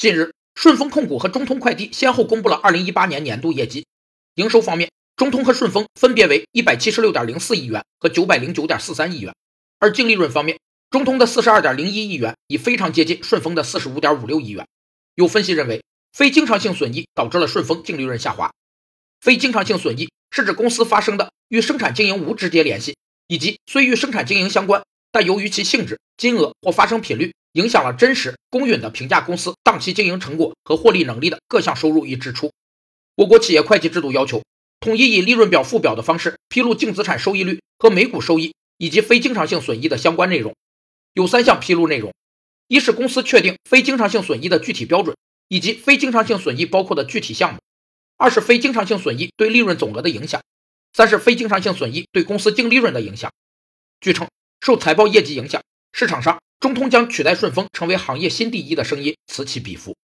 近日，顺丰控股和中通快递先后公布了2018年年度业绩。营收方面，中通和顺丰分别为176.04亿元和909.43亿元，而净利润方面，中通的42.01亿元已非常接近顺丰的45.56亿元。有分析认为，非经常性损益导致了顺丰净利润下滑。非经常性损益是指公司发生的与生产经营无直接联系，以及虽与生产经营相关，但由于其性质、金额或发生频率。影响了真实公允的评价公司当期经营成果和获利能力的各项收入与支出。我国企业会计制度要求，统一以利润表附表的方式披露净资产收益率和每股收益以及非经常性损益的相关内容。有三项披露内容：一是公司确定非经常性损益的具体标准以及非经常性损益包括的具体项目；二是非经常性损益对利润总额的影响；三是非经常性损益对公司净利润的影响。据称，受财报业绩影响，市场上。中通将取代顺丰成为行业新第一的声音此起彼伏。